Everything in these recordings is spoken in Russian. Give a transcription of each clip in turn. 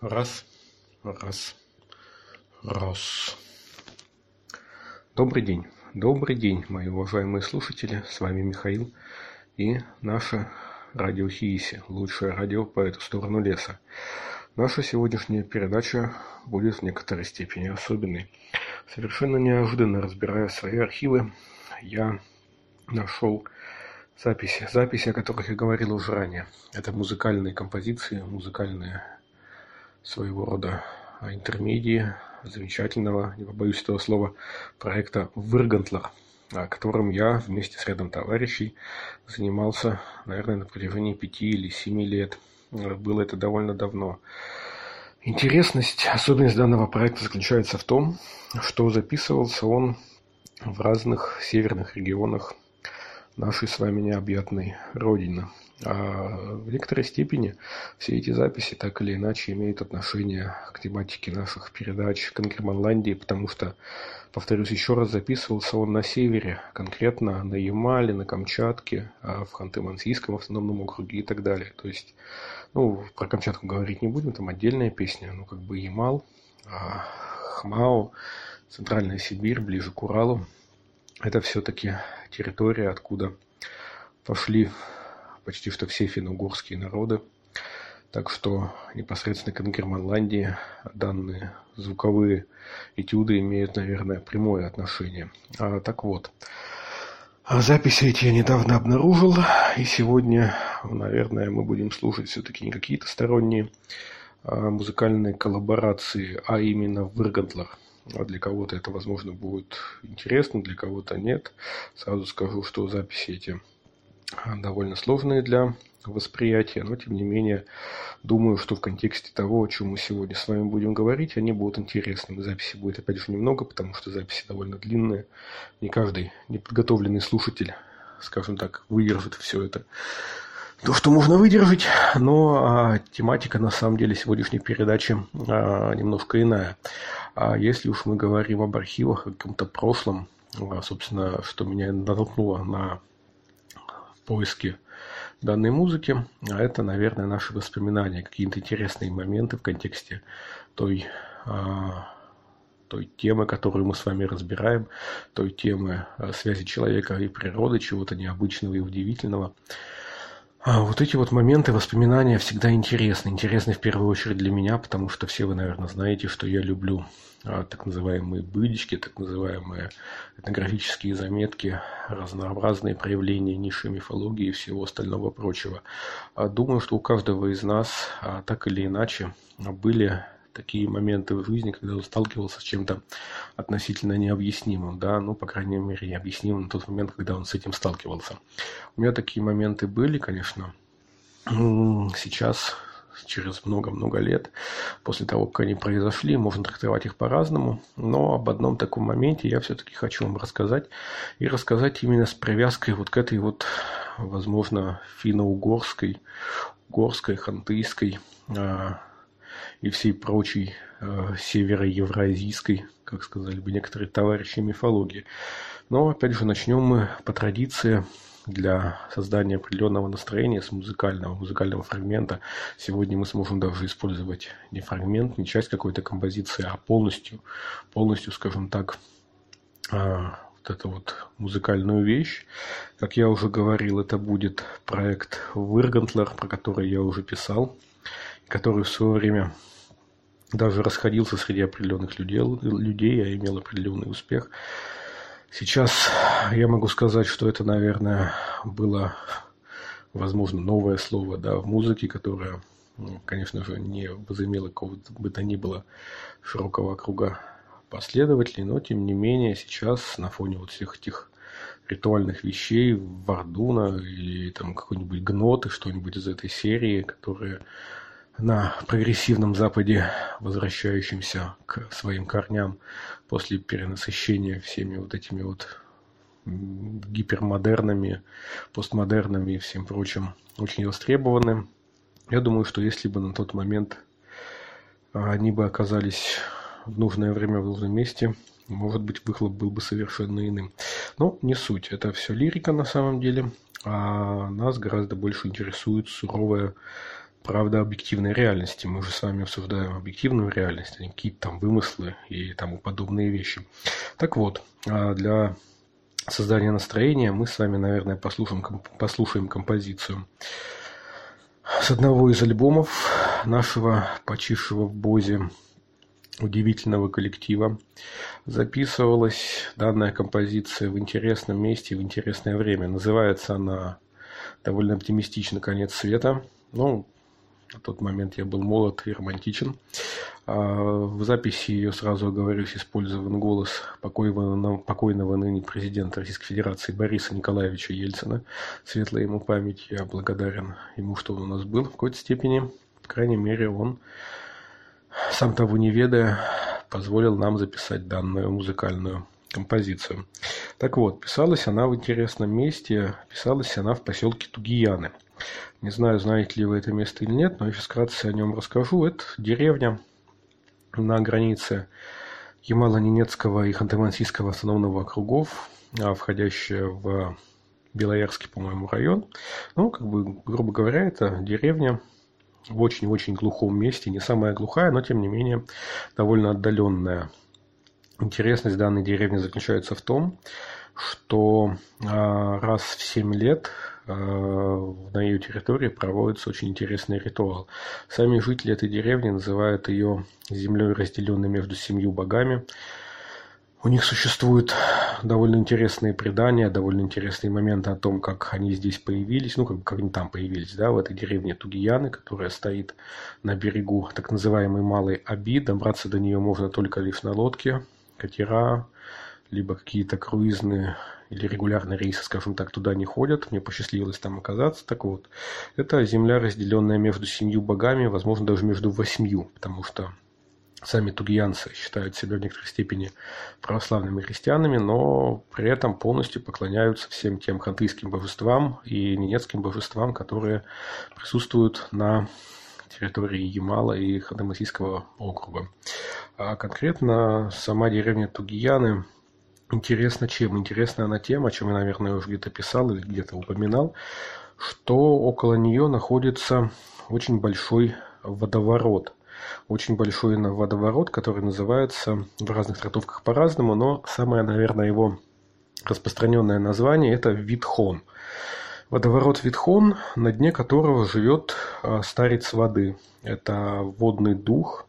Раз, раз, раз. Добрый день, добрый день, мои уважаемые слушатели. С вами Михаил и наше радио Хииси, лучшее радио по эту сторону леса. Наша сегодняшняя передача будет в некоторой степени особенной. Совершенно неожиданно разбирая свои архивы, я нашел записи, записи, о которых я говорил уже ранее. Это музыкальные композиции, музыкальные своего рода интермедии замечательного, не побоюсь этого слова, проекта «Выргантлер», которым я вместе с рядом товарищей занимался, наверное, на протяжении пяти или семи лет. Было это довольно давно. Интересность, особенность данного проекта заключается в том, что записывался он в разных северных регионах нашей с вами необъятной Родины. А в некоторой степени все эти записи так или иначе имеют отношение к тематике наших передач к Ингерманландии, потому что, повторюсь еще раз, записывался он на севере, конкретно на Ямале, на Камчатке, а в Ханты-Мансийском автономном округе и так далее. То есть, ну, про Камчатку говорить не будем, там отдельная песня, ну, как бы Ямал, а Хмао, Центральная Сибирь, ближе к Уралу. Это все-таки территория, откуда пошли почти что все финно-угорские народы. Так что непосредственно к Ингерманландии данные звуковые этюды имеют, наверное, прямое отношение. А, так вот, записи эти я недавно обнаружил, и сегодня, наверное, мы будем слушать все-таки не какие-то сторонние а, музыкальные коллаборации, а именно Выргантлер. А для кого-то это, возможно, будет интересно, для кого-то нет. Сразу скажу, что записи эти довольно сложные для восприятия, но тем не менее думаю, что в контексте того, о чем мы сегодня с вами будем говорить, они будут интересными. Записи будет опять же немного, потому что записи довольно длинные. Не каждый неподготовленный слушатель, скажем так, выдержит все это. То, что можно выдержать, но а, тематика на самом деле сегодняшней передачи а, немножко иная. А если уж мы говорим об архивах, о каком-то прошлом, а, собственно, что меня натолкнуло на поиске данной музыки, а это, наверное, наши воспоминания, какие-то интересные моменты в контексте той, а, той темы, которую мы с вами разбираем, той темы а, связи человека и природы, чего-то необычного и удивительного. А вот эти вот моменты, воспоминания всегда интересны. Интересны в первую очередь для меня, потому что все вы, наверное, знаете, что я люблю а, так называемые бычки, так называемые этнографические заметки, разнообразные проявления низшей мифологии и всего остального прочего. А, думаю, что у каждого из нас так или иначе были такие моменты в жизни, когда он сталкивался с чем-то относительно необъяснимым, да, ну, по крайней мере, необъяснимым на тот момент, когда он с этим сталкивался. У меня такие моменты были, конечно. Сейчас через много-много лет после того, как они произошли. Можно трактовать их по-разному, но об одном таком моменте я все-таки хочу вам рассказать. И рассказать именно с привязкой вот к этой вот, возможно, финно-угорской, угорской, хантыйской а, и всей прочей а, североевразийской, как сказали бы некоторые товарищи мифологии. Но, опять же, начнем мы по традиции для создания определенного настроения с музыкального, музыкального фрагмента. Сегодня мы сможем даже использовать не фрагмент, не часть какой-то композиции, а полностью, полностью, скажем так, а, вот эту вот музыкальную вещь. Как я уже говорил, это будет проект Выргантлер, про который я уже писал, который в свое время даже расходился среди определенных людей, людей я имел определенный успех. Сейчас я могу сказать, что это, наверное, было, возможно, новое слово да, в музыке, которое, ну, конечно же, не возымело какого-то бы то ни было широкого круга последователей, но, тем не менее, сейчас на фоне вот всех этих ритуальных вещей, Вардуна или там какой-нибудь Гнот и что-нибудь из этой серии, которые на прогрессивном Западе, возвращающемся к своим корням после перенасыщения всеми вот этими вот гипермодернами, постмодернами и всем прочим, очень востребованы. Я думаю, что если бы на тот момент они бы оказались в нужное время в нужном месте, может быть, выхлоп был бы совершенно иным. Но не суть. Это все лирика на самом деле. А нас гораздо больше интересует суровая правда объективной реальности. Мы же с вами обсуждаем объективную реальность, а не какие-то там вымыслы и тому подобные вещи. Так вот, а для создания настроения мы с вами, наверное, послушаем, послушаем композицию с одного из альбомов нашего почившего в Бозе удивительного коллектива. Записывалась данная композиция в интересном месте в интересное время. Называется она довольно оптимистично «Конец света». Ну, на тот момент я был молод и романтичен. А, в записи ее, сразу оговорюсь, использован голос покойного, покойного ныне президента Российской Федерации Бориса Николаевича Ельцина. Светлая ему память. Я благодарен ему, что он у нас был в какой-то степени. По крайней мере, он, сам того не ведая, позволил нам записать данную музыкальную композицию. Так вот, писалась она в интересном месте, писалась она в поселке Тугияны. Не знаю, знаете ли вы это место или нет, но я сейчас вкратце о нем расскажу. Это деревня на границе Ямало-Ненецкого и Ханты-Мансийского автономного округов, а, входящая в Белоярский, по-моему, район. Ну, как бы, грубо говоря, это деревня в очень-очень глухом месте, не самая глухая, но тем не менее довольно отдаленная. Интересность данной деревни заключается в том, что а, раз в 7 лет а, на ее территории проводится очень интересный ритуал. Сами жители этой деревни называют ее землей, разделенной между семью богами. У них существуют довольно интересные предания, довольно интересные моменты о том, как они здесь появились, ну, как, как они там появились, да, в этой деревне Тугияны, которая стоит на берегу так называемой Малой Аби. Добраться до нее можно только лишь на лодке, катера, либо какие-то круизные или регулярные рейсы, скажем так, туда не ходят. Мне посчастливилось там оказаться. Так вот, это земля, разделенная между семью богами, возможно, даже между восьмью, потому что сами тугиянцы считают себя в некоторой степени православными христианами, но при этом полностью поклоняются всем тем хантыйским божествам и ненецким божествам, которые присутствуют на территории Ямала и Хадамасийского округа. А конкретно сама деревня Тугияны интересна чем? Интересна она тем, о чем я, наверное, уже где-то писал или где-то упоминал, что около нее находится очень большой водоворот. Очень большой водоворот, который называется в разных трактовках по-разному, но самое, наверное, его распространенное название – это Витхон. Водоворот Витхон, на дне которого живет а, старец воды. Это водный дух,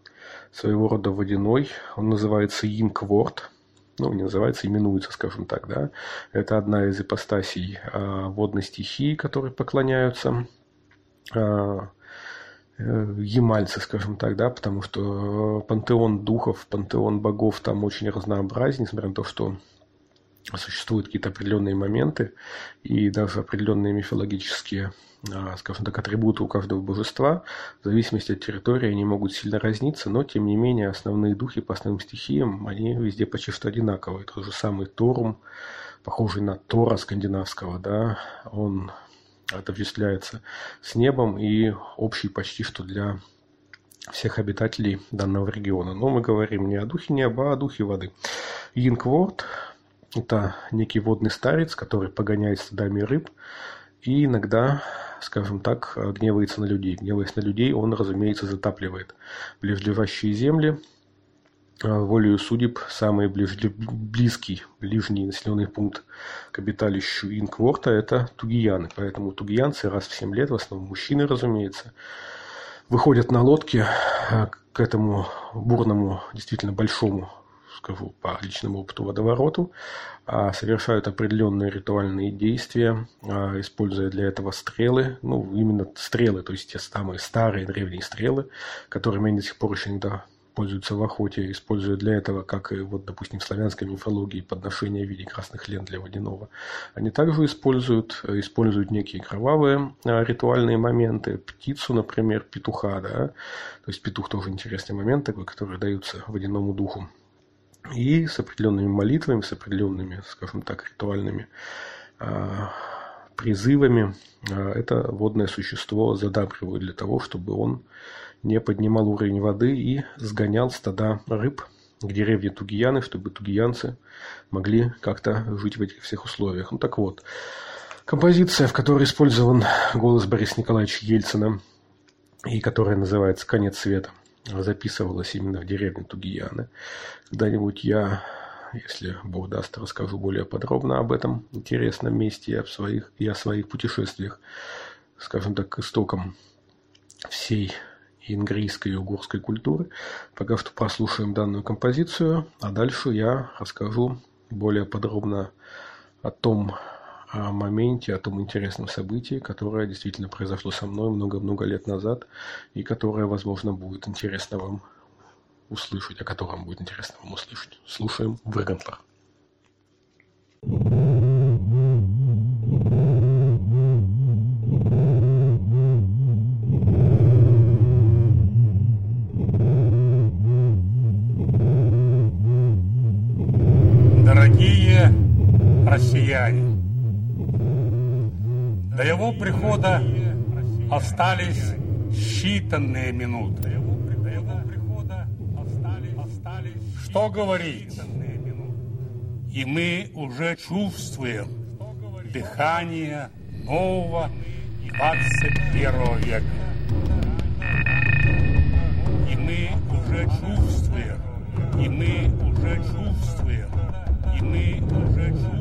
своего рода водяной. Он называется Инкворд. Ну, не называется, именуется, скажем так, да. Это одна из ипостасей а, водной стихии, которой поклоняются а, э, ямальцы, скажем так, да, потому что пантеон духов, пантеон богов там очень разнообразен, несмотря на то, что существуют какие-то определенные моменты и даже определенные мифологические а, скажем так, атрибуты у каждого божества, в зависимости от территории они могут сильно разниться, но тем не менее основные духи по основным стихиям, они везде почти что одинаковые. Тот же самый Торум, похожий на Тора скандинавского, да, он отождествляется с небом и общий почти что для всех обитателей данного региона. Но мы говорим не о духе неба, а о духе воды. Инкворд – это некий водный старец, который погоняет стадами рыб и иногда скажем так, гневается на людей. Гневаясь на людей, он, разумеется, затапливает ближайшие земли, а, волею судеб самый ближ... близкий, ближний населенный пункт к обиталищу Инкворта – это тугияны. Поэтому тугиянцы раз в 7 лет, в основном мужчины, разумеется, выходят на лодке а, к этому бурному, действительно большому скажу по личному опыту водовороту, а, совершают определенные ритуальные действия, а, используя для этого стрелы, ну, именно стрелы, то есть те самые старые древние стрелы, которыми они до сих пор еще иногда пользуются в охоте, используя для этого, как и вот, допустим, в славянской мифологии, подношение в виде красных лент для водяного. Они также используют, используют некие кровавые а, ритуальные моменты, птицу, например, петуха, да, то есть петух тоже интересный момент такой, который даются водяному духу и с определенными молитвами, с определенными, скажем так, ритуальными а, призывами а, это водное существо задабривают для того, чтобы он не поднимал уровень воды и сгонял стада рыб к деревне Тугияны, чтобы тугиянцы могли как-то жить в этих всех условиях. Ну так вот, композиция, в которой использован голос Бориса Николаевича Ельцина, и которая называется «Конец света», записывалась именно в деревне Тугияны. Когда-нибудь я, если Бог даст, расскажу более подробно об этом интересном месте и о своих, и о своих путешествиях, скажем так, к истокам всей ингрийской и угорской культуры. Пока что прослушаем данную композицию, а дальше я расскажу более подробно о том о моменте, о том интересном событии, которое действительно произошло со мной много-много лет назад и которое, возможно, будет интересно вам услышать, о котором будет интересно вам услышать. Слушаем Выргантлах. Дорогие остались считанные минуты. Что говорить? И мы уже чувствуем дыхание нового 21 века. И мы уже чувствуем, и мы уже чувствуем, и мы уже чувствуем,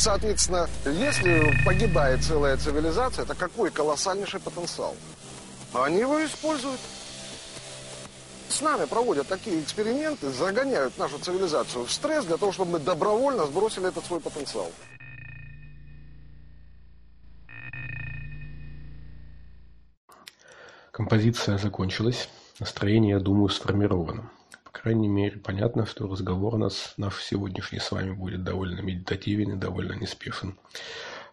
соответственно, если погибает целая цивилизация, это какой колоссальнейший потенциал. Они его используют. С нами проводят такие эксперименты, загоняют нашу цивилизацию в стресс для того, чтобы мы добровольно сбросили этот свой потенциал. Композиция закончилась. Настроение, я думаю, сформировано. Крайней мере, понятно, что разговор нас, наш сегодняшний с вами, будет довольно медитативен и довольно неспешен.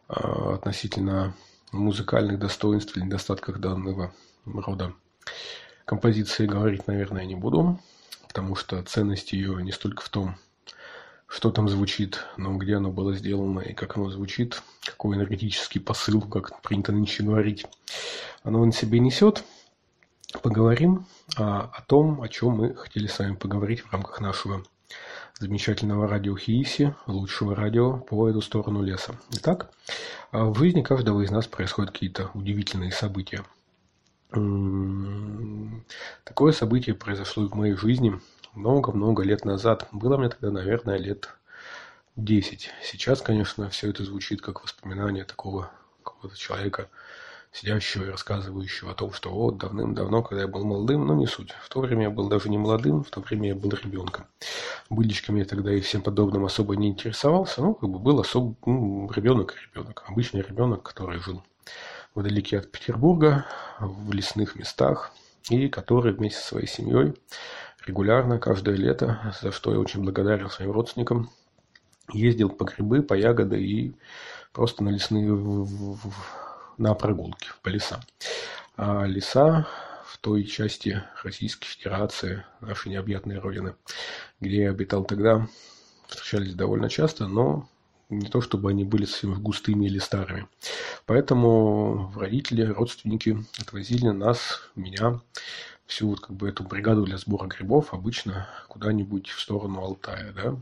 А, относительно музыкальных достоинств или недостатках данного рода композиции говорить, наверное, не буду, потому что ценность ее не столько в том, что там звучит, но где оно было сделано и как оно звучит, какой энергетический посыл, как принято нынче говорить, оно на себе несет – поговорим а, о том, о чем мы хотели с вами поговорить в рамках нашего замечательного радио Хииси, лучшего радио по эту сторону леса. Итак, а, в жизни каждого из нас происходят какие-то удивительные события. Такое событие произошло в моей жизни много-много лет назад. Было мне тогда, наверное, лет 10. Сейчас, конечно, все это звучит как воспоминание такого какого-то человека сидящего и рассказывающего о том, что вот давным-давно, когда я был молодым, но не суть. В то время я был даже не молодым, в то время я был ребенком. Быличками я тогда и всем подобным особо не интересовался, ну, как бы был особо ну, ребенок ребенок, обычный ребенок, который жил вдалеке от Петербурга, в лесных местах, и который вместе со своей семьей регулярно, каждое лето, за что я очень благодарен своим родственникам, ездил по грибы, по ягоды и просто на лесные на прогулки по лесам. А леса в той части Российской Федерации, нашей необъятной родины, где я обитал тогда, встречались довольно часто, но не то чтобы они были совсем густыми или старыми. Поэтому родители, родственники отвозили нас, меня, всю вот как бы эту бригаду для сбора грибов обычно куда-нибудь в сторону Алтая, да,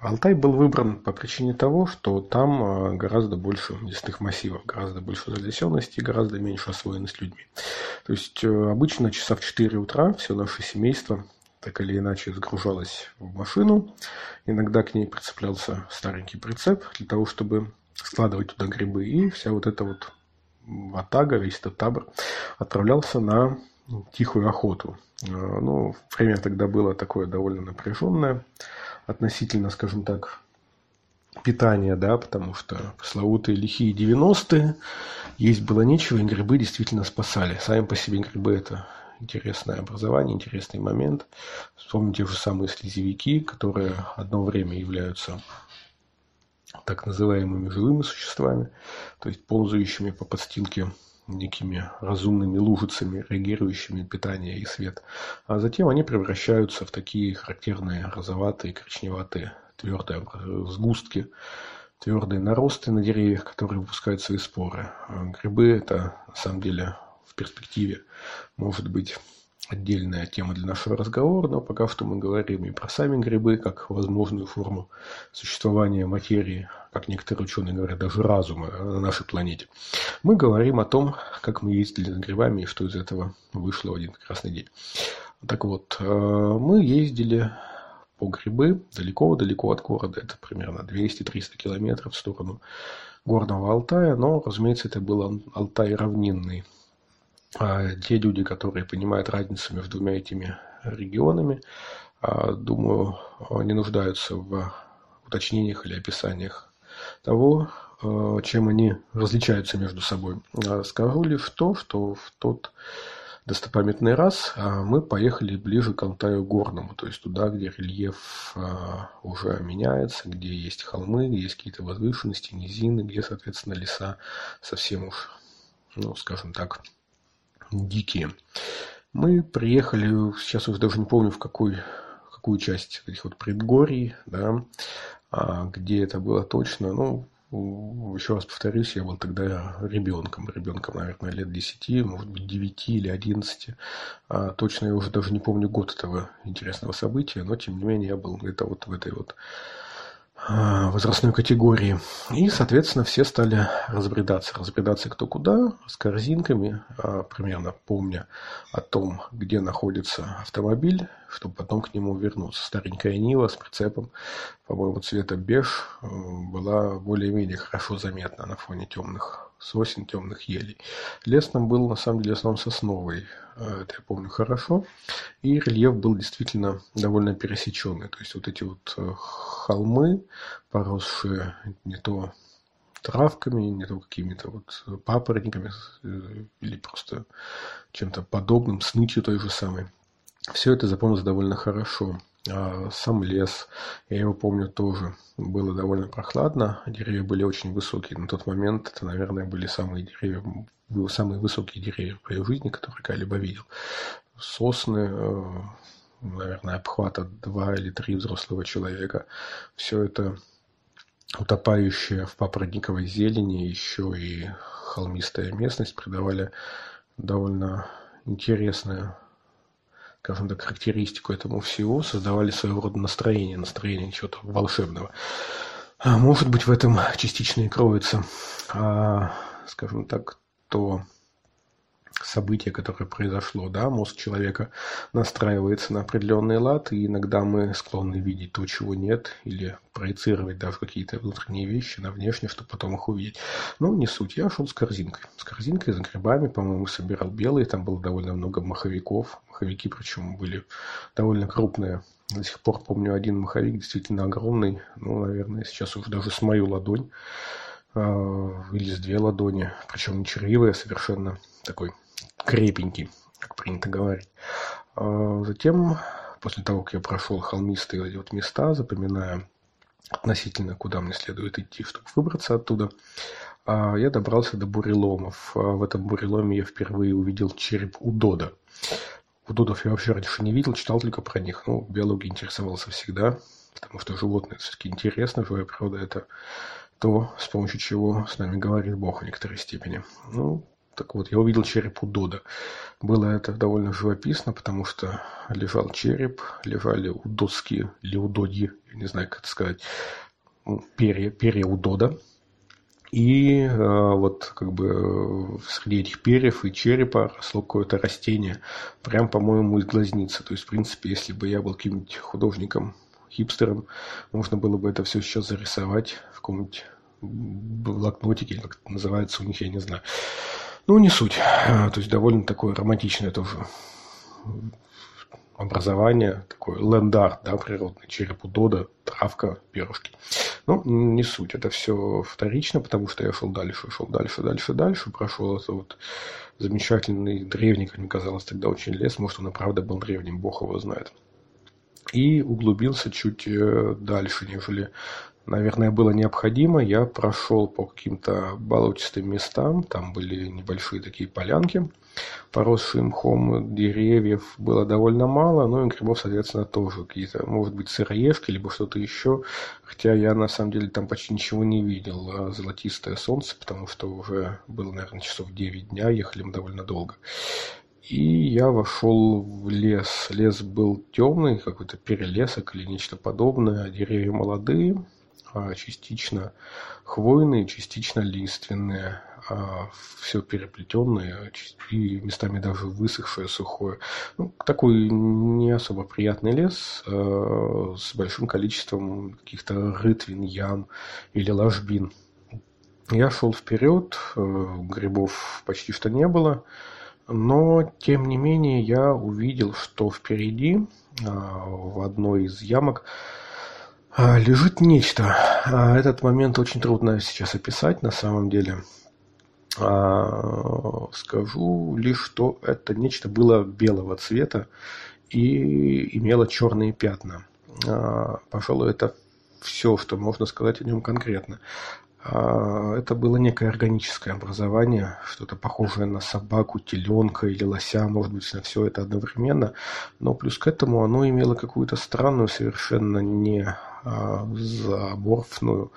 Алтай был выбран по причине того, что там а, гораздо больше лесных массивов, гораздо больше залесенности, гораздо меньше освоенность людьми. То есть э, обычно часа в 4 утра все наше семейство так или иначе загружалось в машину. Иногда к ней прицеплялся старенький прицеп для того, чтобы складывать туда грибы. И вся вот эта вот ватага, весь этот табор отправлялся на тихую охоту. Э, ну, время тогда было такое довольно напряженное относительно, скажем так, питания, да, потому что пресловутые лихие 90-е, есть было нечего, и грибы действительно спасали. Сами по себе грибы – это интересное образование, интересный момент. Вспомните те же самые слезевики, которые одно время являются так называемыми живыми существами, то есть ползающими по подстилке некими разумными лужицами, реагирующими питание и свет. А затем они превращаются в такие характерные розоватые, коричневатые, твердые сгустки, твердые наросты на деревьях, которые выпускают свои споры. А грибы – это, на самом деле, в перспективе может быть отдельная тема для нашего разговора, но пока что мы говорим и про сами грибы, как возможную форму существования материи, как некоторые ученые говорят, даже разума на нашей планете. Мы говорим о том, как мы ездили за грибами и что из этого вышло в один прекрасный день. Так вот, э, мы ездили по грибы далеко-далеко от города. Это примерно 200-300 километров в сторону горного Алтая, но, разумеется, это был Алтай равнинный те люди, которые понимают разницу между двумя этими регионами, а, думаю, не нуждаются в уточнениях или описаниях того, а, чем они различаются между собой. Скажу лишь то, что в тот достопамятный раз мы поехали ближе к Алтаю Горному, то есть туда, где рельеф уже меняется, где есть холмы, где есть какие-то возвышенности, низины, где, соответственно, леса совсем уж, ну, скажем так, дикие. Мы приехали, сейчас уже даже не помню, в какой, какую часть этих вот предгорий, да, а, где это было точно, ну, еще раз повторюсь, я был тогда ребенком, ребенком, наверное, лет 10, может быть, 9 или 11. А, точно я уже даже не помню год этого интересного события, но, тем не менее, я был где-то вот в этой вот возрастной категории. И, соответственно, все стали разбредаться. Разбредаться кто куда, с корзинками, а, примерно помня о том, где находится автомобиль, чтобы потом к нему вернуться. Старенькая Нива с прицепом, по-моему, цвета беж, э, была более-менее хорошо заметна на фоне темных сосен, темных елей. Лес нам был, на самом деле, основном сосновый. Э, это я помню хорошо. И рельеф был действительно довольно пересеченный. То есть вот эти вот э, холмы, поросшие не то травками, не то какими-то вот папоротниками э, или просто чем-то подобным, снытью той же самой. Все это запомнилось довольно хорошо. А сам лес, я его помню тоже, было довольно прохладно, деревья были очень высокие. На тот момент это, наверное, были самые деревья, самые высокие деревья в моей жизни, которые когда-либо видел. Сосны, э, наверное, обхвата два или три взрослого человека. Все это утопающая в папоротниковой зелени, еще и холмистая местность придавали довольно интересное скажем так, характеристику этому всего, создавали своего рода настроение, настроение чего-то волшебного. А может быть, в этом частично и кроется, а, скажем так, то событие, которое произошло, да, мозг человека настраивается на определенный лад, и иногда мы склонны видеть то, чего нет, или проецировать даже какие-то внутренние вещи на внешнее, чтобы потом их увидеть. Но не суть. Я шел с корзинкой. С корзинкой, с грибами, по-моему, собирал белые, там было довольно много маховиков. Маховики, причем, были довольно крупные. До сих пор помню один маховик, действительно огромный, ну, наверное, сейчас уже даже с мою ладонь а, или с две ладони, причем не червивая, совершенно такой крепенький, как принято говорить. А затем, после того, как я прошел холмистые вот места, запоминая относительно, куда мне следует идти, чтобы выбраться оттуда, а, я добрался до буреломов. А в этом буреломе я впервые увидел череп удода. Удодов я вообще раньше не видел, читал только про них. Ну, биологией интересовался всегда, потому что животные все-таки интересно, живая природа – это то, с помощью чего с нами говорит Бог в некоторой степени. Ну, так вот, я увидел череп у Дода. Было это довольно живописно, потому что лежал череп, лежали удодские или удодьи, я не знаю, как это сказать, ну, перья, перья у Дода. И э, вот как бы среди этих перьев и черепа росло какое-то растение, прям, по-моему, из глазницы. То есть, в принципе, если бы я был каким-нибудь художником, хипстером, можно было бы это все сейчас зарисовать в каком-нибудь блокнотике, как это называется у них, я не знаю. Ну, не суть. А, то есть довольно такое романтичное тоже образование, такой лендар, да, природный, череп удода, травка, перышки. Ну, не суть, это все вторично, потому что я шел дальше, шел дальше, дальше, дальше, прошел это вот замечательный, древний, как мне казалось тогда, очень лес, может, он и правда был древним, бог его знает. И углубился чуть э, дальше, нежели наверное, было необходимо. Я прошел по каким-то болотистым местам, там были небольшие такие полянки, поросшие мхом, деревьев было довольно мало, но и грибов, соответственно, тоже какие-то, может быть, сыроежки, либо что-то еще, хотя я, на самом деле, там почти ничего не видел. А золотистое солнце, потому что уже было, наверное, часов 9 дня, ехали мы довольно долго. И я вошел в лес. Лес был темный, какой-то перелесок или нечто подобное. Деревья молодые, частично хвойные, частично лиственные, а, все переплетенное и местами даже высохшее, сухое. Ну, такой не особо приятный лес а, с большим количеством каких-то рытвин, ям или ложбин. Я шел вперед, грибов почти что не было, но тем не менее я увидел, что впереди в одной из ямок а, лежит нечто. А, этот момент очень трудно сейчас описать на самом деле. А, скажу лишь, что это нечто было белого цвета и имело черные пятна. Пожалуй, это все, что можно сказать о нем конкретно. Это было некое органическое образование, что-то похожее на собаку, теленка или лося, может быть, на все это одновременно. Но плюс к этому оно имело какую-то странную, совершенно не а, заморфную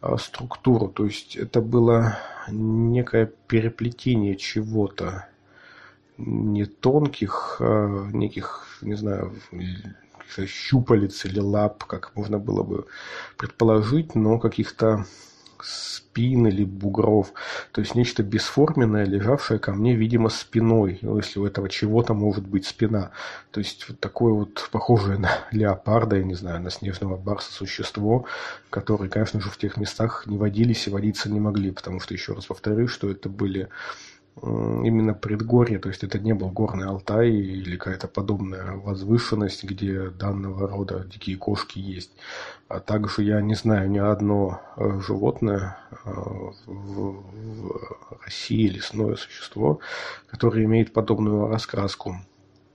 а, структуру. То есть это было некое переплетение чего-то не тонких, а неких, не знаю, щупалец или лап, как можно было бы предположить, но каких-то спин или бугров. То есть нечто бесформенное, лежавшее ко мне, видимо, спиной. Ну, если у этого чего-то может быть спина. То есть вот такое вот похожее на леопарда, я не знаю, на снежного барса существо, которые, конечно же, в тех местах не водились и водиться не могли. Потому что, еще раз повторю, что это были именно предгорье, то есть это не был горный Алтай или какая-то подобная возвышенность, где данного рода дикие кошки есть. А также я не знаю ни одно э, животное э, в России, лесное существо, которое имеет подобную раскраску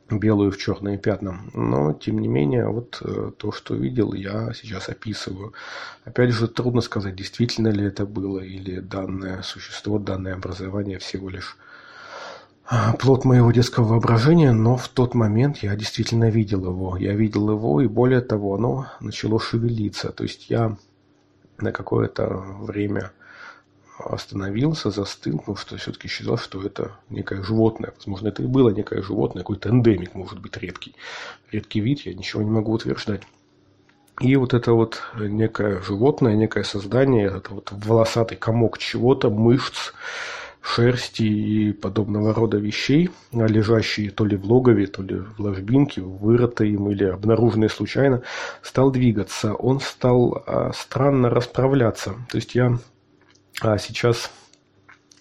белую в черные пятна. Но, тем не менее, вот э, то, что видел, я сейчас описываю. Опять же, трудно сказать, действительно ли это было, или данное существо, данное образование всего лишь а, плод моего детского воображения, но в тот момент я действительно видел его. Я видел его, и более того, оно начало шевелиться. То есть я на какое-то время остановился, застыл, потому что все-таки считал, что это некое животное. Возможно, это и было некое животное, какой-то эндемик, может быть, редкий. Редкий вид, я ничего не могу утверждать. И вот это вот некое животное, некое создание, это вот волосатый комок чего-то, мышц, шерсти и подобного рода вещей, лежащие то ли в логове, то ли в ложбинке, вырытые им или обнаруженные случайно, стал двигаться. Он стал а, странно расправляться. То есть я а, сейчас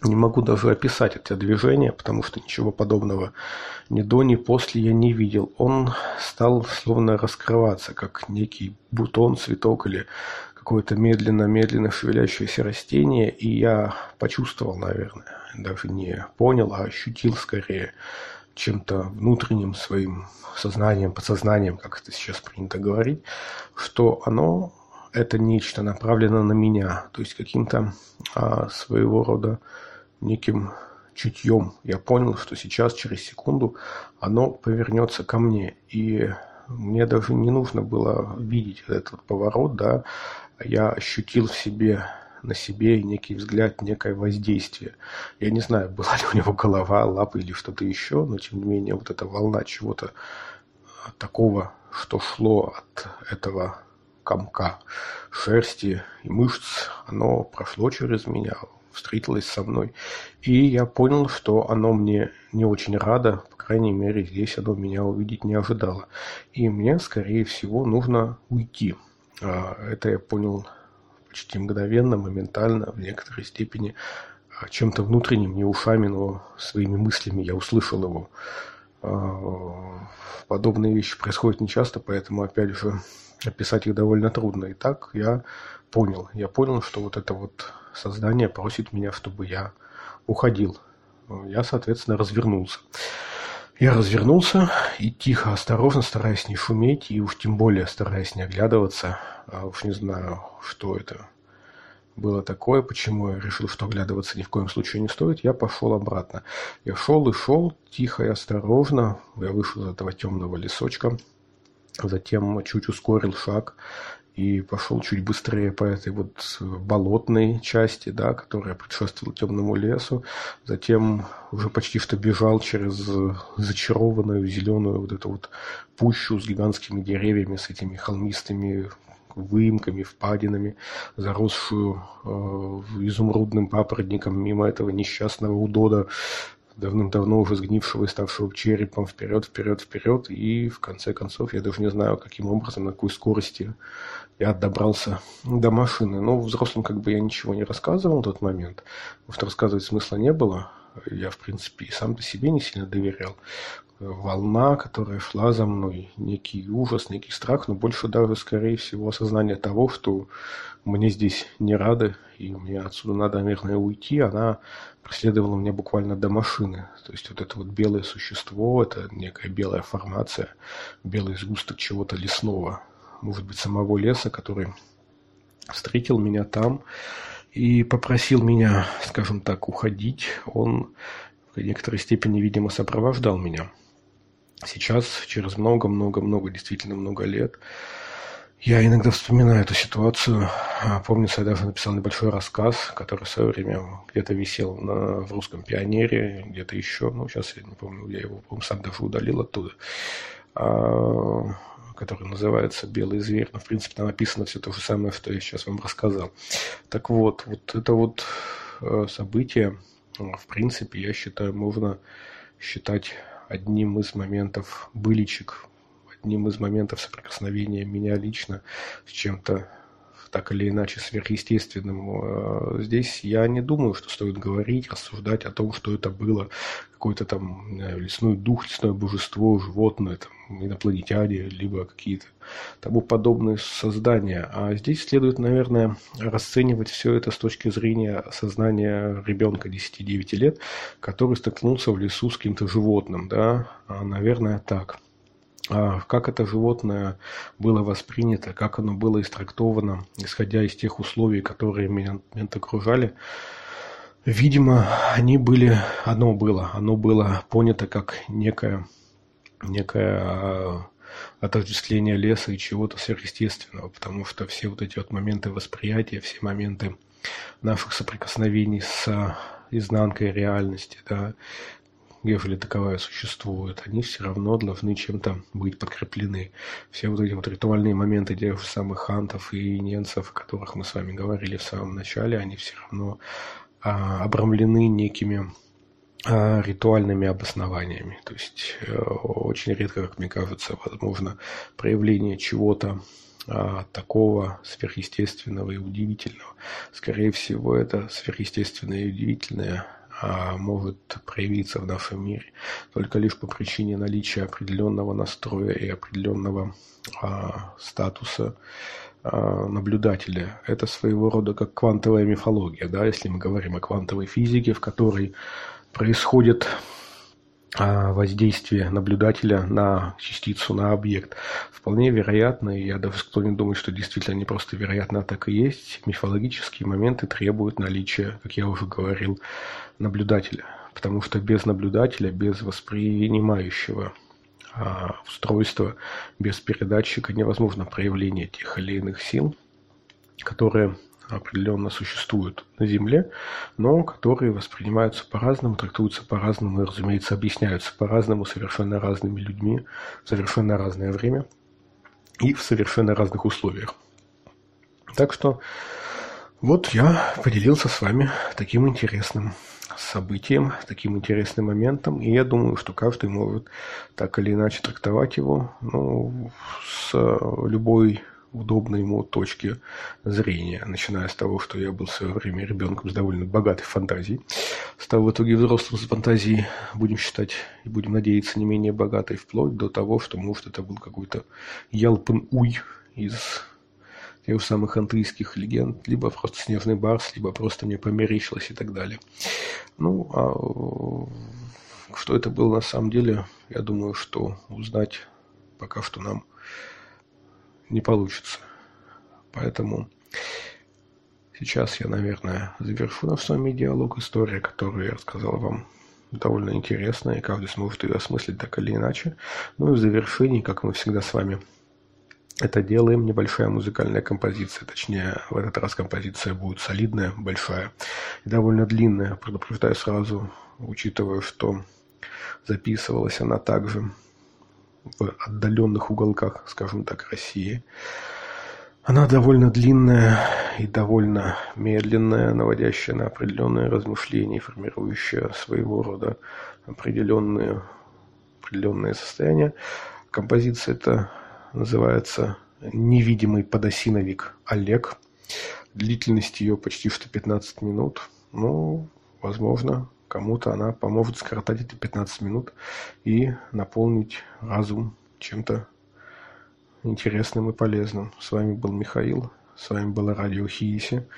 не могу даже описать это движение, потому что ничего подобного ни до, ни после я не видел. Он стал словно раскрываться, как некий бутон, цветок или какое-то медленно-медленно шевелящееся растение, и я почувствовал, наверное, даже не понял, а ощутил скорее чем-то внутренним своим сознанием, подсознанием, как это сейчас принято говорить, что оно это нечто направлено на меня, то есть каким-то а, своего рода неким чутьем. Я понял, что сейчас, через секунду, оно повернется ко мне. И мне даже не нужно было видеть этот поворот, да, я ощутил в себе на себе некий взгляд, некое воздействие. Я не знаю, была ли у него голова, лапы или что-то еще, но тем не менее вот эта волна чего-то такого, что шло от этого комка шерсти и мышц, оно прошло через меня, встретилось со мной. И я понял, что оно мне не очень радо, по крайней мере, здесь оно меня увидеть не ожидало. И мне, скорее всего, нужно уйти. А, это я понял почти мгновенно, моментально, в некоторой степени а, чем-то внутренним, не ушами, но своими мыслями я услышал его. А, подобные вещи происходят нечасто, поэтому, опять же, описать их довольно трудно. И так я понял. Я понял, что вот это вот создание просит меня, чтобы я уходил. Я, соответственно, развернулся. Я развернулся и тихо, осторожно, стараясь не шуметь, и уж тем более стараясь не оглядываться, а уж не знаю, что это было такое, почему я решил, что оглядываться ни в коем случае не стоит, я пошел обратно. Я шел и шел, тихо и осторожно, я вышел из этого темного лесочка, затем чуть ускорил шаг, и пошел чуть быстрее по этой вот болотной части, да, которая предшествовала темному лесу. Затем уже почти что бежал через зачарованную зеленую вот эту вот пущу с гигантскими деревьями, с этими холмистыми выемками, впадинами, заросшую э, изумрудным папоротником мимо этого несчастного удода, давным-давно уже сгнившего и ставшего черепом вперед, вперед, вперед. И в конце концов, я даже не знаю, каким образом, на какой скорости я добрался до машины. Но взрослым как бы я ничего не рассказывал в тот момент. Может, рассказывать смысла не было. Я, в принципе, и сам-то себе не сильно доверял. Волна, которая шла за мной, некий ужас, некий страх, но больше даже, скорее всего, осознание того, что мне здесь не рады, и мне отсюда надо, наверное, уйти, она преследовала меня буквально до машины. То есть вот это вот белое существо, это некая белая формация, белый сгусток чего-то лесного, может быть, самого леса, который встретил меня там и попросил меня, скажем так, уходить. Он в некоторой степени, видимо, сопровождал меня. Сейчас, через много-много-много, действительно много лет, я иногда вспоминаю эту ситуацию. А, Помнится, я даже написал небольшой рассказ, который в свое время где-то висел на, в русском пионере, где-то еще. Ну, сейчас я не помню, я его, по сам даже удалил оттуда. А, который называется «Белый зверь». Но, в принципе, там написано все то же самое, что я сейчас вам рассказал. Так вот, вот это вот э, событие, в принципе, я считаю, можно считать одним из моментов быличек, одним из моментов соприкосновения меня лично с чем-то так или иначе сверхъестественным. Э, здесь я не думаю, что стоит говорить, рассуждать о том, что это было какой-то там знаю, лесной дух, лесное божество, животное, там, инопланетяне, либо какие-то тому подобные создания. А здесь следует, наверное, расценивать все это с точки зрения сознания ребенка 10-9 лет, который столкнулся в лесу с каким-то животным. Да? А, наверное, так. А как это животное было воспринято, как оно было истрактовано, исходя из тех условий, которые меня, меня окружали. Видимо, они были, оно было, оно было понято как некое, некое а, отождествление леса и чего-то сверхъестественного, потому что все вот эти вот моменты восприятия, все моменты наших соприкосновений с изнанкой реальности, да, ежели таковая существует, они все равно должны чем-то быть подкреплены. Все вот эти вот ритуальные моменты тех же самых хантов и ненцев, о которых мы с вами говорили в самом начале, они все равно а, обрамлены некими а, ритуальными обоснованиями. То есть э, очень редко, как мне кажется, возможно проявление чего-то а, такого сверхъестественного и удивительного. Скорее всего, это сверхъестественное и удивительное может проявиться в нашем мире только лишь по причине наличия определенного настроя и определенного а, статуса а, наблюдателя. Это своего рода как квантовая мифология, да, если мы говорим о квантовой физике, в которой происходит а, воздействие наблюдателя на частицу, на объект. Вполне вероятно, и я даже склонен думать, что действительно не просто вероятно, а так и есть, мифологические моменты требуют наличия, как я уже говорил, наблюдателя. Потому что без наблюдателя, без воспринимающего а, устройства, без передатчика невозможно проявление тех или иных сил, которые определенно существуют на Земле, но которые воспринимаются по-разному, трактуются по-разному и, разумеется, объясняются по-разному совершенно разными людьми в совершенно разное время и в совершенно разных условиях. Так что вот я поделился с вами таким интересным событием, таким интересным моментом, и я думаю, что каждый может так или иначе трактовать его ну, с любой удобной ему точки зрения, начиная с того, что я был в свое время ребенком с довольно богатой фантазией, стал в итоге взрослым с фантазией, будем считать и будем надеяться, не менее богатой, вплоть до того, что, может, это был какой-то Ялпен-Уй из тех самых антийских легенд, либо просто снежный барс, либо просто мне померещилось и так далее. Ну, а что это было на самом деле, я думаю, что узнать пока что нам не получится. Поэтому сейчас я, наверное, завершу наш с вами диалог. История, которую я рассказал вам, довольно интересная, и каждый сможет ее осмыслить так или иначе. Ну и в завершении, как мы всегда с вами это делаем, небольшая музыкальная композиция. Точнее, в этот раз композиция будет солидная, большая и довольно длинная. Предупреждаю сразу, учитывая, что записывалась она также в отдаленных уголках, скажем так, России. Она довольно длинная и довольно медленная, наводящая на определенные размышления, формирующая своего рода определенные, определенные состояния. Композиция эта называется «Невидимый подосиновик Олег». Длительность ее почти что 15 минут. Ну, возможно, Кому-то она поможет скоротать эти 15 минут и наполнить разум чем-то интересным и полезным. С вами был Михаил. С вами было радио Хииси,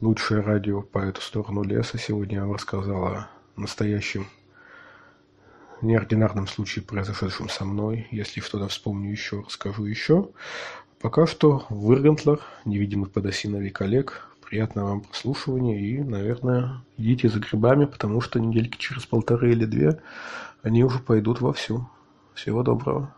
лучшее радио по эту сторону леса. Сегодня я вам рассказал о настоящем неординарном случае, произошедшем со мной. Если что-то вспомню еще, расскажу еще. Пока что Выргантлер, невидимый подосиновик Олег, Приятного вам прослушивания и, наверное, идите за грибами, потому что недельки через полторы или две они уже пойдут вовсю. Всего доброго.